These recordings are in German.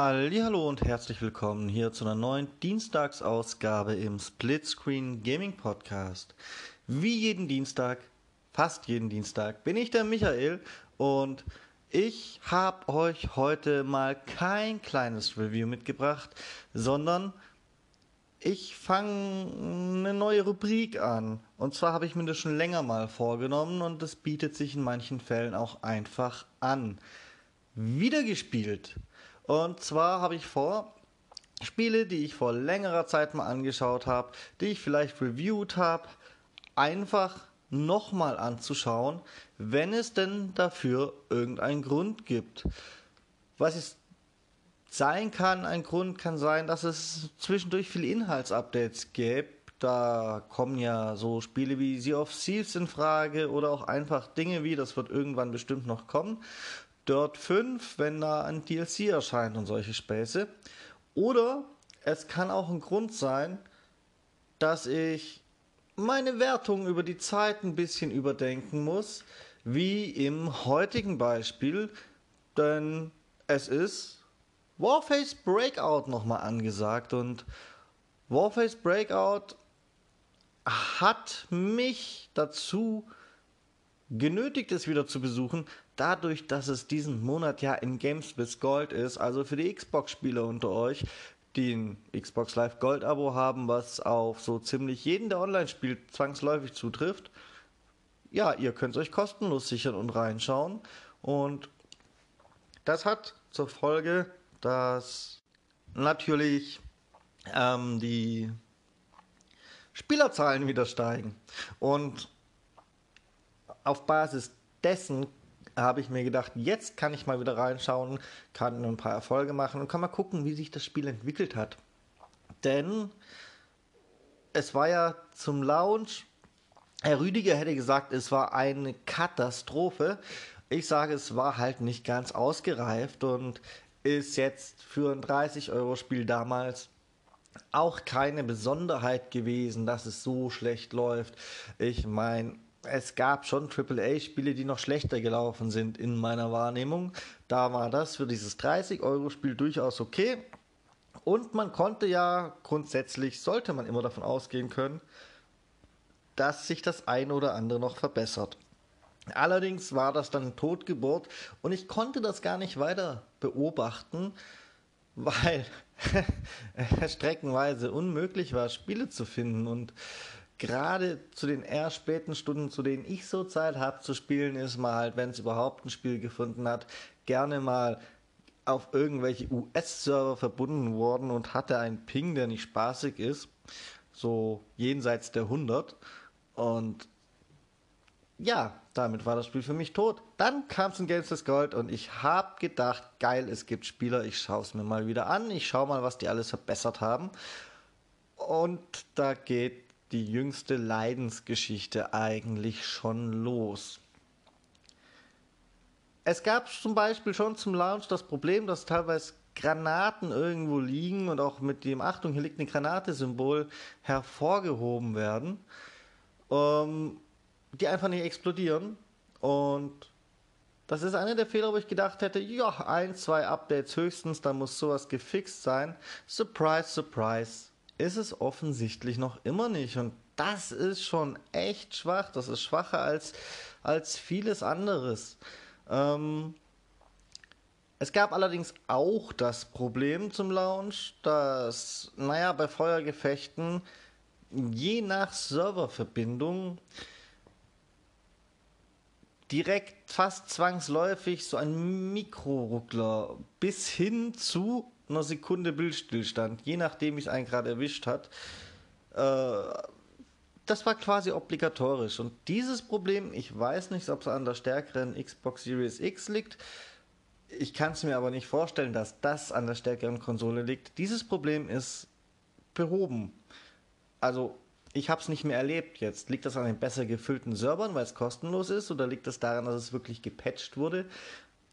Hallo und herzlich willkommen hier zu einer neuen Dienstagsausgabe im Splitscreen Gaming Podcast. Wie jeden Dienstag, fast jeden Dienstag, bin ich der Michael und ich habe euch heute mal kein kleines Review mitgebracht, sondern ich fange eine neue Rubrik an. Und zwar habe ich mir das schon länger mal vorgenommen und es bietet sich in manchen Fällen auch einfach an. Wiedergespielt. Und zwar habe ich vor, Spiele, die ich vor längerer Zeit mal angeschaut habe, die ich vielleicht reviewed habe, einfach nochmal anzuschauen, wenn es denn dafür irgendeinen Grund gibt. Was es sein kann, ein Grund kann sein, dass es zwischendurch viele Inhaltsupdates gibt. Da kommen ja so Spiele wie Sea of Thieves in Frage oder auch einfach Dinge wie, das wird irgendwann bestimmt noch kommen. Dirt 5, wenn da ein DLC erscheint und solche Späße. Oder es kann auch ein Grund sein, dass ich meine Wertung über die Zeit ein bisschen überdenken muss, wie im heutigen Beispiel, denn es ist Warface Breakout nochmal angesagt und Warface Breakout hat mich dazu genötigt, es wieder zu besuchen, dadurch, dass es diesen Monat ja in Games with Gold ist, also für die Xbox-Spieler unter euch, die ein Xbox Live Gold-Abo haben, was auf so ziemlich jeden, der online spielt, zwangsläufig zutrifft. Ja, ihr könnt es euch kostenlos sichern und reinschauen. Und das hat zur Folge, dass natürlich ähm, die Spielerzahlen wieder steigen. Und auf Basis dessen habe ich mir gedacht, jetzt kann ich mal wieder reinschauen, kann ein paar Erfolge machen und kann mal gucken, wie sich das Spiel entwickelt hat. Denn es war ja zum Launch, Herr Rüdiger hätte gesagt, es war eine Katastrophe. Ich sage, es war halt nicht ganz ausgereift und ist jetzt für ein 30-Euro-Spiel damals auch keine Besonderheit gewesen, dass es so schlecht läuft. Ich meine, es gab schon AAA-Spiele, die noch schlechter gelaufen sind in meiner Wahrnehmung. Da war das für dieses 30-Euro-Spiel durchaus okay. Und man konnte ja grundsätzlich, sollte man immer davon ausgehen können, dass sich das ein oder andere noch verbessert. Allerdings war das dann Totgeburt und ich konnte das gar nicht weiter beobachten, weil streckenweise unmöglich war, Spiele zu finden und gerade zu den eher späten Stunden, zu denen ich so Zeit habe zu spielen, ist mal halt, wenn es überhaupt ein Spiel gefunden hat, gerne mal auf irgendwelche US-Server verbunden worden und hatte einen Ping, der nicht spaßig ist, so jenseits der 100 und ja, damit war das Spiel für mich tot. Dann kam es in Games with Gold und ich habe gedacht, geil, es gibt Spieler, ich schaue es mir mal wieder an, ich schaue mal, was die alles verbessert haben. Und da geht die jüngste Leidensgeschichte eigentlich schon los. Es gab zum Beispiel schon zum Launch das Problem, dass teilweise Granaten irgendwo liegen und auch mit dem Achtung, hier liegt eine Granate-Symbol hervorgehoben werden, ähm, die einfach nicht explodieren. Und das ist einer der Fehler, wo ich gedacht hätte, ja, ein, zwei Updates höchstens, da muss sowas gefixt sein. Surprise, surprise ist es offensichtlich noch immer nicht. Und das ist schon echt schwach. Das ist schwacher als, als vieles anderes. Ähm, es gab allerdings auch das Problem zum Launch, dass, naja, bei Feuergefechten je nach Serververbindung direkt fast zwangsläufig so ein Mikroruckler bis hin zu einer Sekunde Bildstillstand, je nachdem, wie es einen gerade erwischt hat. Äh, das war quasi obligatorisch. Und dieses Problem, ich weiß nicht, ob es an der stärkeren Xbox Series X liegt. Ich kann es mir aber nicht vorstellen, dass das an der stärkeren Konsole liegt. Dieses Problem ist behoben. Also, ich habe es nicht mehr erlebt jetzt. Liegt das an den besser gefüllten Servern, weil es kostenlos ist, oder liegt das daran, dass es wirklich gepatcht wurde?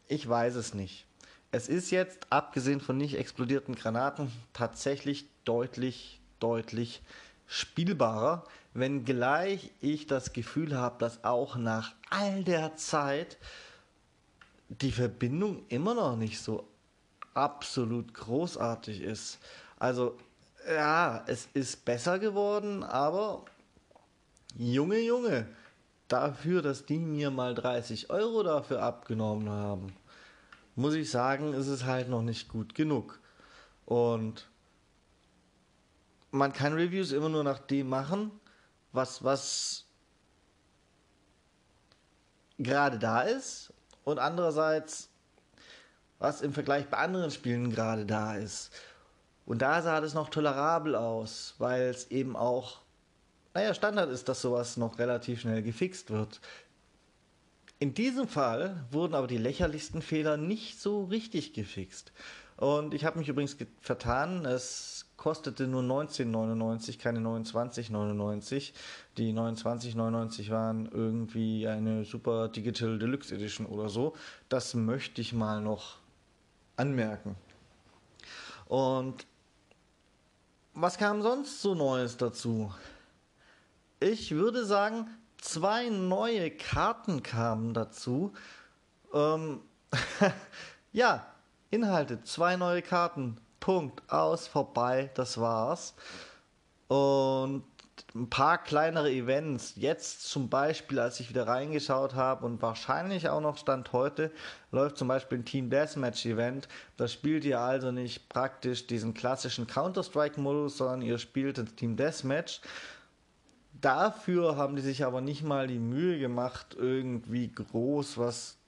Ich weiß es nicht. Es ist jetzt, abgesehen von nicht explodierten Granaten, tatsächlich deutlich, deutlich spielbarer, wenngleich ich das Gefühl habe, dass auch nach all der Zeit die Verbindung immer noch nicht so absolut großartig ist. Also ja, es ist besser geworden, aber Junge, Junge, dafür, dass die mir mal 30 Euro dafür abgenommen haben, muss ich sagen, ist es halt noch nicht gut genug. Und man kann Reviews immer nur nach dem machen, was, was gerade da ist und andererseits, was im Vergleich bei anderen Spielen gerade da ist. Und da sah das noch tolerabel aus, weil es eben auch, naja, Standard ist, dass sowas noch relativ schnell gefixt wird. In diesem Fall wurden aber die lächerlichsten Fehler nicht so richtig gefixt. Und ich habe mich übrigens vertan. Es kostete nur 19,99, keine 29,99. Die 29,99 waren irgendwie eine Super Digital Deluxe Edition oder so. Das möchte ich mal noch anmerken. Und was kam sonst so Neues dazu? Ich würde sagen, zwei neue Karten kamen dazu. Ähm, ja, Inhalte, zwei neue Karten. Punkt, aus, vorbei, das war's. Und ein paar kleinere Events. Jetzt zum Beispiel, als ich wieder reingeschaut habe und wahrscheinlich auch noch Stand heute, läuft zum Beispiel ein Team Deathmatch Event. Da spielt ihr also nicht praktisch diesen klassischen Counter-Strike-Modus, sondern ihr spielt das Team Deathmatch. Dafür haben die sich aber nicht mal die Mühe gemacht, irgendwie groß was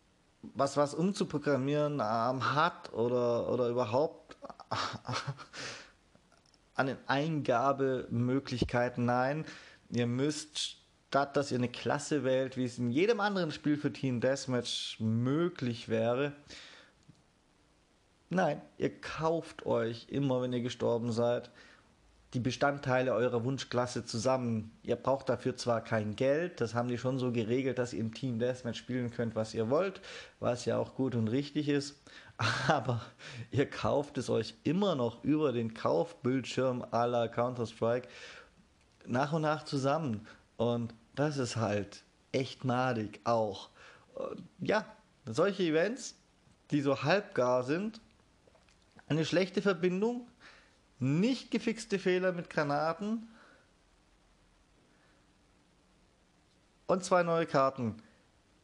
was, was umzuprogrammieren ähm, hat oder, oder überhaupt an den Eingabemöglichkeiten. Nein, ihr müsst statt dass ihr eine Klasse wählt, wie es in jedem anderen Spiel für Team Deathmatch möglich wäre, nein, ihr kauft euch immer, wenn ihr gestorben seid, die Bestandteile eurer Wunschklasse zusammen. Ihr braucht dafür zwar kein Geld, das haben die schon so geregelt, dass ihr im Team Deathmatch spielen könnt, was ihr wollt, was ja auch gut und richtig ist, aber ihr kauft es euch immer noch über den Kaufbildschirm aller Counter-Strike nach und nach zusammen. Und das ist halt echt madig auch. Ja, solche Events, die so halbgar sind, eine schlechte Verbindung, nicht gefixte Fehler mit Granaten und zwei neue Karten.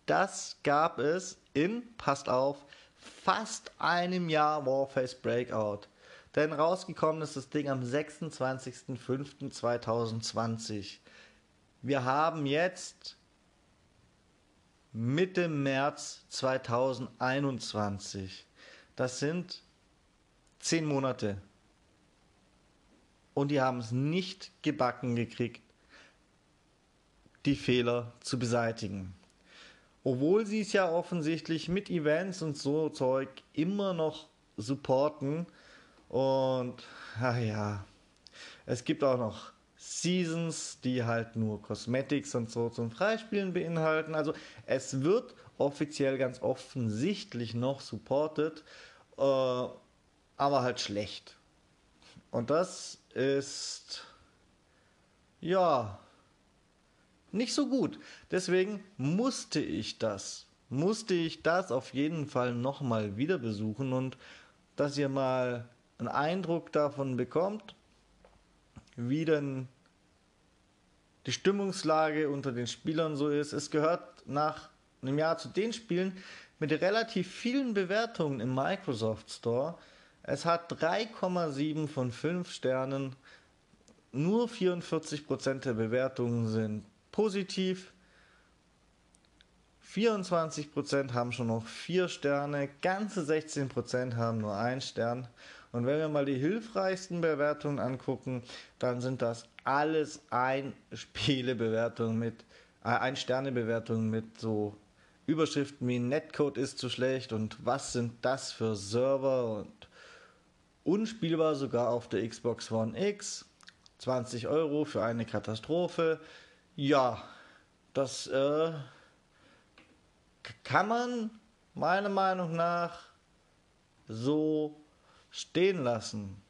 Das gab es in, passt auf, fast einem Jahr Warface Breakout. Denn rausgekommen ist das Ding am 26.05.2020. Wir haben jetzt Mitte März 2021. Das sind zehn Monate und die haben es nicht gebacken gekriegt, die Fehler zu beseitigen. Obwohl sie es ja offensichtlich mit Events und so Zeug immer noch supporten. Und, ach ja, es gibt auch noch Seasons, die halt nur Cosmetics und so zum Freispielen beinhalten. Also es wird offiziell ganz offensichtlich noch supported, äh, aber halt schlecht. Und das ist ja nicht so gut. Deswegen musste ich das, musste ich das auf jeden Fall nochmal wieder besuchen und dass ihr mal einen Eindruck davon bekommt, wie denn die Stimmungslage unter den Spielern so ist. Es gehört nach einem Jahr zu den Spielen mit relativ vielen Bewertungen im Microsoft Store, es hat 3,7 von 5 Sternen. Nur 44% der Bewertungen sind positiv. 24% haben schon noch 4 Sterne, ganze 16% haben nur 1 Stern. Und wenn wir mal die hilfreichsten Bewertungen angucken, dann sind das alles ein Spielebewertungen mit, äh, ein Sterne Bewertungen mit so Überschriften wie Netcode ist zu schlecht und was sind das für Server und Unspielbar sogar auf der Xbox One X. 20 Euro für eine Katastrophe. Ja, das äh, kann man meiner Meinung nach so stehen lassen.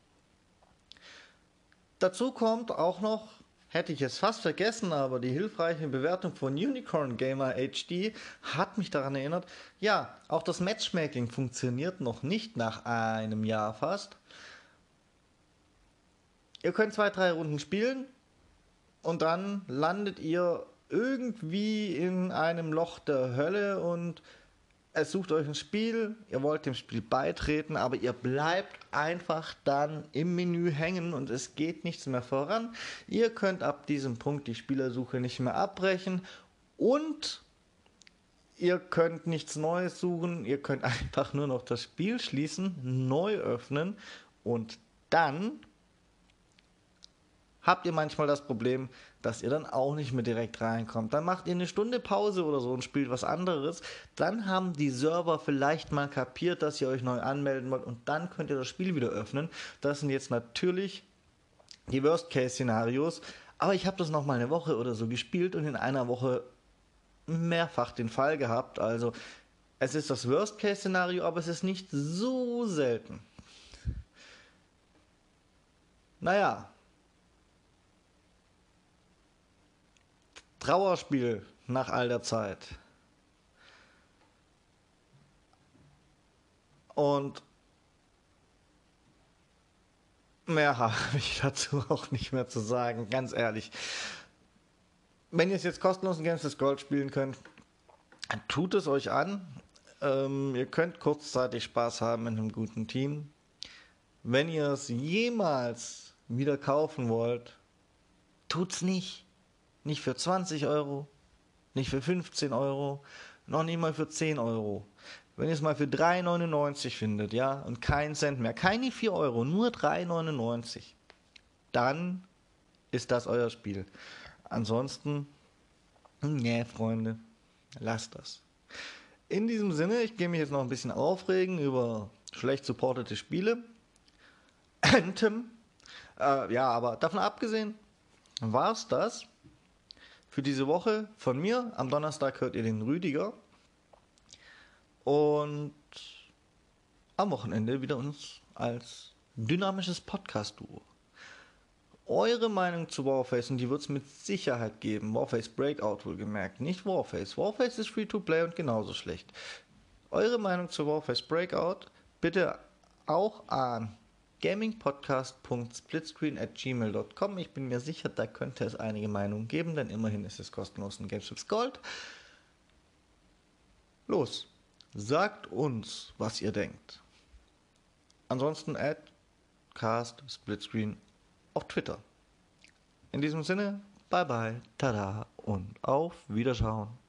Dazu kommt auch noch hätte ich es fast vergessen, aber die hilfreiche Bewertung von Unicorn Gamer HD hat mich daran erinnert. Ja, auch das Matchmaking funktioniert noch nicht nach einem Jahr fast. Ihr könnt zwei, drei Runden spielen und dann landet ihr irgendwie in einem Loch der Hölle und es sucht euch ein Spiel, ihr wollt dem Spiel beitreten, aber ihr bleibt einfach dann im Menü hängen und es geht nichts mehr voran. Ihr könnt ab diesem Punkt die Spielersuche nicht mehr abbrechen und ihr könnt nichts Neues suchen, ihr könnt einfach nur noch das Spiel schließen, neu öffnen und dann habt ihr manchmal das Problem, dass ihr dann auch nicht mehr direkt reinkommt. Dann macht ihr eine Stunde Pause oder so und spielt was anderes. Dann haben die Server vielleicht mal kapiert, dass ihr euch neu anmelden wollt und dann könnt ihr das Spiel wieder öffnen. Das sind jetzt natürlich die Worst-Case-Szenarios. Aber ich habe das noch mal eine Woche oder so gespielt und in einer Woche mehrfach den Fall gehabt. Also es ist das Worst-Case-Szenario, aber es ist nicht so selten. Naja, Trauerspiel nach all der Zeit. Und mehr habe ich dazu auch nicht mehr zu sagen, ganz ehrlich. Wenn ihr es jetzt kostenlos in Games Gold spielen könnt, tut es euch an. Ähm, ihr könnt kurzzeitig Spaß haben in einem guten Team. Wenn ihr es jemals wieder kaufen wollt, tut's nicht. Nicht für 20 Euro, nicht für 15 Euro, noch nicht mal für 10 Euro. Wenn ihr es mal für 3,99 findet, ja, und keinen Cent mehr, keine 4 Euro, nur 3,99, dann ist das euer Spiel. Ansonsten, nee, Freunde, lasst das. In diesem Sinne, ich gehe mich jetzt noch ein bisschen aufregen über schlecht supportete Spiele. Anthem. Äh, ja, aber davon abgesehen, war es das für diese Woche von mir. Am Donnerstag hört ihr den Rüdiger. Und am Wochenende wieder uns als dynamisches Podcast-Duo. Eure Meinung zu Warface, und die wird es mit Sicherheit geben. Warface Breakout wohlgemerkt, nicht Warface. Warface ist Free-to-Play und genauso schlecht. Eure Meinung zu Warface Breakout bitte auch an gamingpodcast.splitscreen. Ich bin mir sicher, da könnte es einige Meinungen geben, denn immerhin ist es kostenlos in Gameships Gold. Los, sagt uns, was ihr denkt. Ansonsten at cast splitscreen auf Twitter. In diesem Sinne, bye bye, tada und auf Wiederschauen.